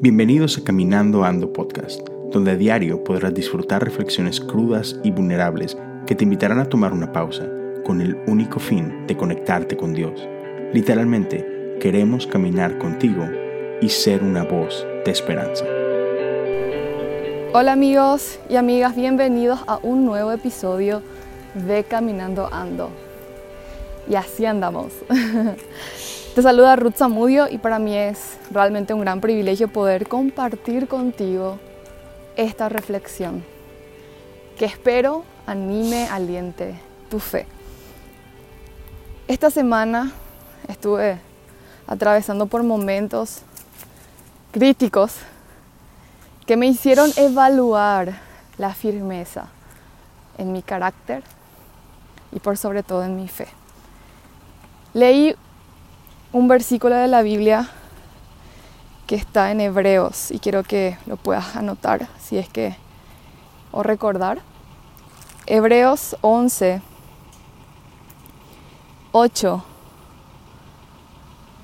Bienvenidos a Caminando Ando Podcast, donde a diario podrás disfrutar reflexiones crudas y vulnerables que te invitarán a tomar una pausa con el único fin de conectarte con Dios. Literalmente, queremos caminar contigo y ser una voz de esperanza. Hola amigos y amigas, bienvenidos a un nuevo episodio de Caminando Ando. Y así andamos. Te saluda Ruth Zamudio y para mí es realmente un gran privilegio poder compartir contigo esta reflexión que espero anime, aliente tu fe. Esta semana estuve atravesando por momentos críticos que me hicieron evaluar la firmeza en mi carácter y por sobre todo en mi fe. Leí un versículo de la Biblia que está en Hebreos y quiero que lo puedas anotar si es que o recordar. Hebreos 11, 8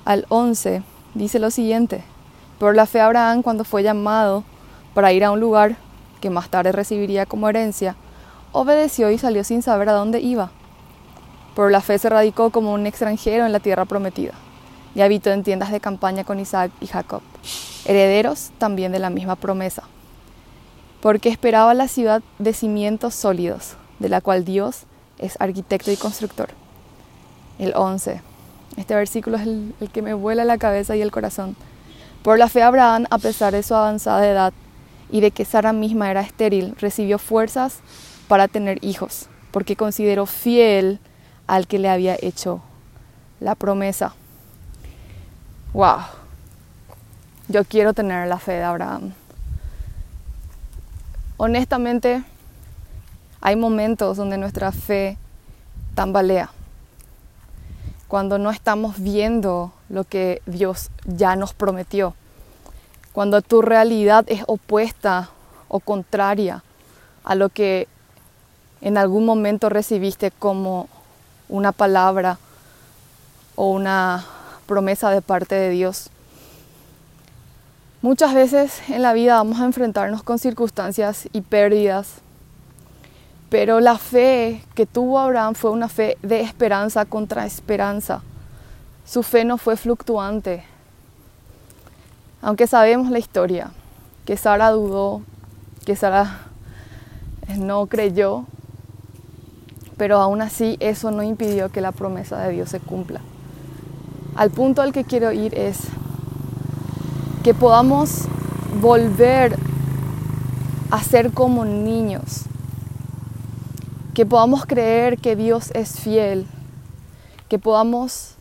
al 11 dice lo siguiente. Por la fe Abraham cuando fue llamado para ir a un lugar que más tarde recibiría como herencia, obedeció y salió sin saber a dónde iba. Por la fe se radicó como un extranjero en la tierra prometida y habitó en tiendas de campaña con Isaac y Jacob, herederos también de la misma promesa, porque esperaba la ciudad de cimientos sólidos, de la cual Dios es arquitecto y constructor. El 11. Este versículo es el, que me vuela la cabeza y el corazón. Por la fe Abraham, a pesar de su avanzada edad y de que Sara misma era estéril, recibió fuerzas para tener hijos, porque consideró fiel al que le había hecho la promesa. Wow, yo quiero tener la fe de Abraham. Honestamente, hay momentos donde nuestra fe tambalea, cuando no estamos viendo lo que Dios ya nos prometió, cuando tu realidad es opuesta o contraria a lo que en algún momento recibiste como una palabra o una promesa de parte de Dios. Muchas veces en la vida vamos a enfrentarnos con circunstancias y pérdidas, pero la fe que tuvo Abraham fue una fe de esperanza contra esperanza. Su fe no fue fluctuante. Aunque sabemos la historia, que Sara dudó, que Sara no creyó, pero aún así eso no impidió que la promesa de Dios se cumpla. Al punto al que quiero ir es que podamos volver a ser como niños, que podamos creer que Dios es fiel, que podamos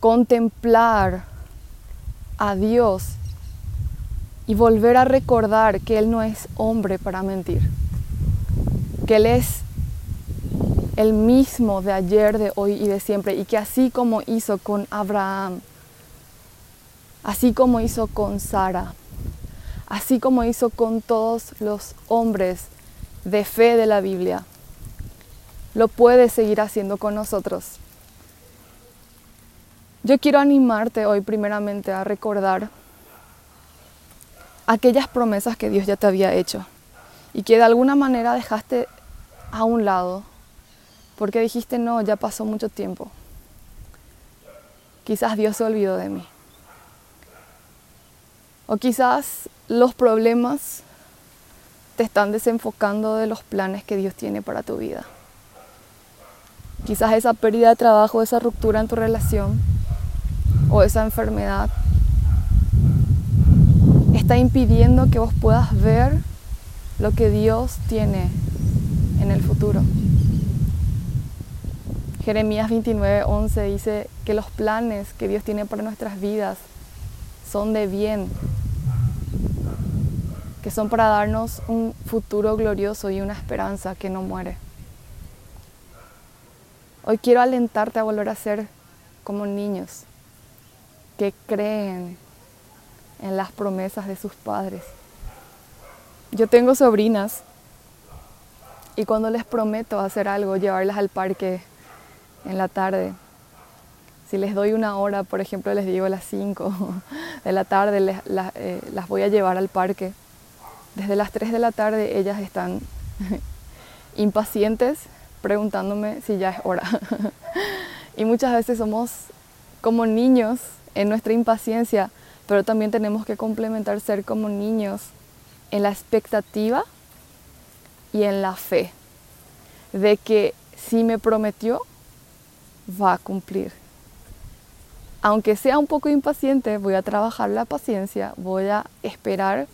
contemplar a Dios y volver a recordar que Él no es hombre para mentir, que Él es el mismo de ayer, de hoy y de siempre, y que así como hizo con Abraham, así como hizo con Sara, así como hizo con todos los hombres de fe de la Biblia, lo puede seguir haciendo con nosotros. Yo quiero animarte hoy primeramente a recordar aquellas promesas que Dios ya te había hecho y que de alguna manera dejaste a un lado porque dijiste, no, ya pasó mucho tiempo. Quizás Dios se olvidó de mí. O quizás los problemas te están desenfocando de los planes que Dios tiene para tu vida. Quizás esa pérdida de trabajo, esa ruptura en tu relación o esa enfermedad está impidiendo que vos puedas ver lo que Dios tiene en el futuro. Jeremías 29, 11 dice que los planes que Dios tiene para nuestras vidas son de bien, que son para darnos un futuro glorioso y una esperanza que no muere. Hoy quiero alentarte a volver a ser como niños que creen en las promesas de sus padres. Yo tengo sobrinas y cuando les prometo hacer algo, llevarlas al parque, en la tarde. Si les doy una hora, por ejemplo, les digo a las 5 de la tarde, eh, las voy a llevar al parque. Desde las 3 de la tarde ellas están impacientes preguntándome si ya es hora. y muchas veces somos como niños en nuestra impaciencia, pero también tenemos que complementar ser como niños en la expectativa y en la fe de que si me prometió, va a cumplir aunque sea un poco impaciente, voy a trabajar la paciencia, voy a esperar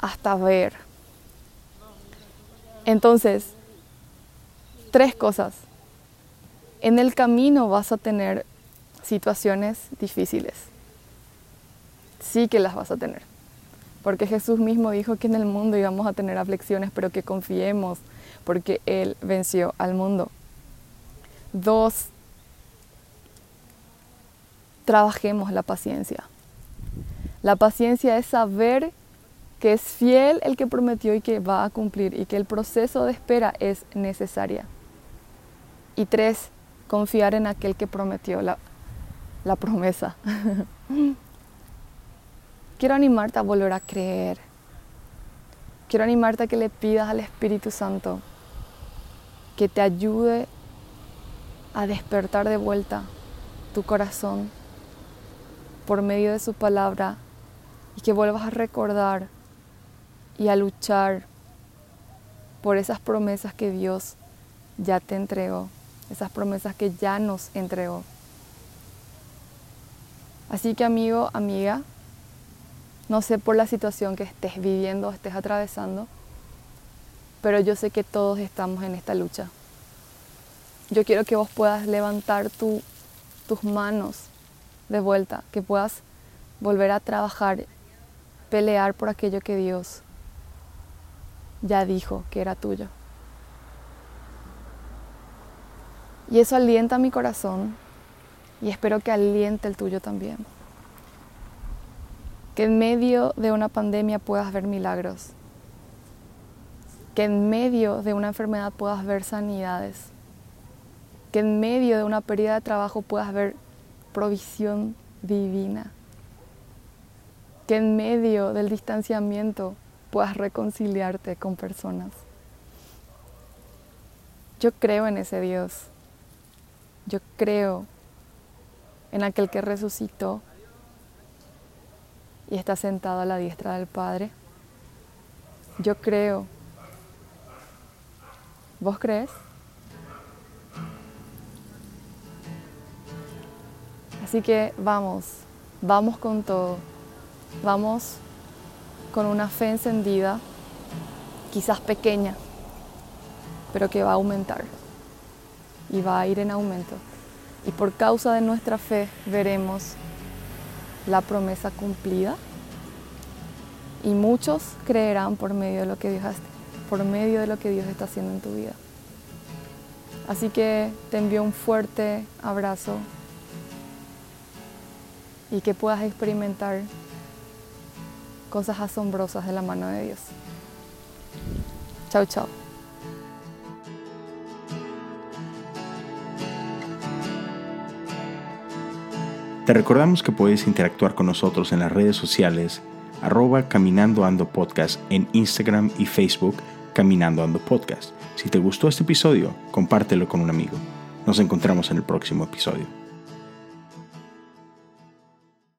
hasta ver. Entonces, tres cosas. En el camino vas a tener situaciones difíciles. Sí que las vas a tener. Porque Jesús mismo dijo que en el mundo íbamos a tener aflicciones, pero que confiemos porque Él venció al mundo. Dos, trabajemos la paciencia. La paciencia es saber que es fiel el que prometió y que va a cumplir y que el proceso de espera es necesaria. Y tres, confiar en aquel que prometió la, la promesa. Quiero animarte a volver a creer. Quiero animarte a que le pidas al Espíritu Santo que te ayude a despertar de vuelta tu corazón por medio de su palabra y que vuelvas a recordar y a luchar por esas promesas que Dios ya te entregó, esas promesas que ya nos entregó. Así que amigo, amiga, no sé por la situación que estés viviendo, estés atravesando, pero yo sé que todos estamos en esta lucha. Yo quiero que vos puedas levantar tus manos de vuelta, que puedas volver a trabajar, pelear por aquello que Dios ya dijo que era tuyo. Y eso alienta mi corazón y espero que aliente el tuyo también. Que en medio de una pandemia puedas ver milagros. Que en medio de una enfermedad puedas ver sanidades. Que en medio de una pérdida de trabajo puedas ver provisión divina. Que en medio del distanciamiento puedas reconciliarte con personas. Yo creo en ese Dios. Yo creo en aquel que resucitó y está sentado a la diestra del Padre. Yo creo. ¿Vos crees? Así que vamos, vamos con todo, vamos con una fe encendida, quizás pequeña, pero que va a aumentar y va a ir en aumento. Y por causa de nuestra fe veremos la promesa cumplida y muchos creerán por medio de lo que Dios, por medio de lo que Dios está haciendo en tu vida. Así que te envío un fuerte abrazo y que puedas experimentar cosas asombrosas de la mano de Dios. Chao, chao. Te recordamos que puedes interactuar con nosotros en las redes sociales arroba Caminando Ando Podcast en Instagram y Facebook Caminando Ando Podcast. Si te gustó este episodio, compártelo con un amigo. Nos encontramos en el próximo episodio.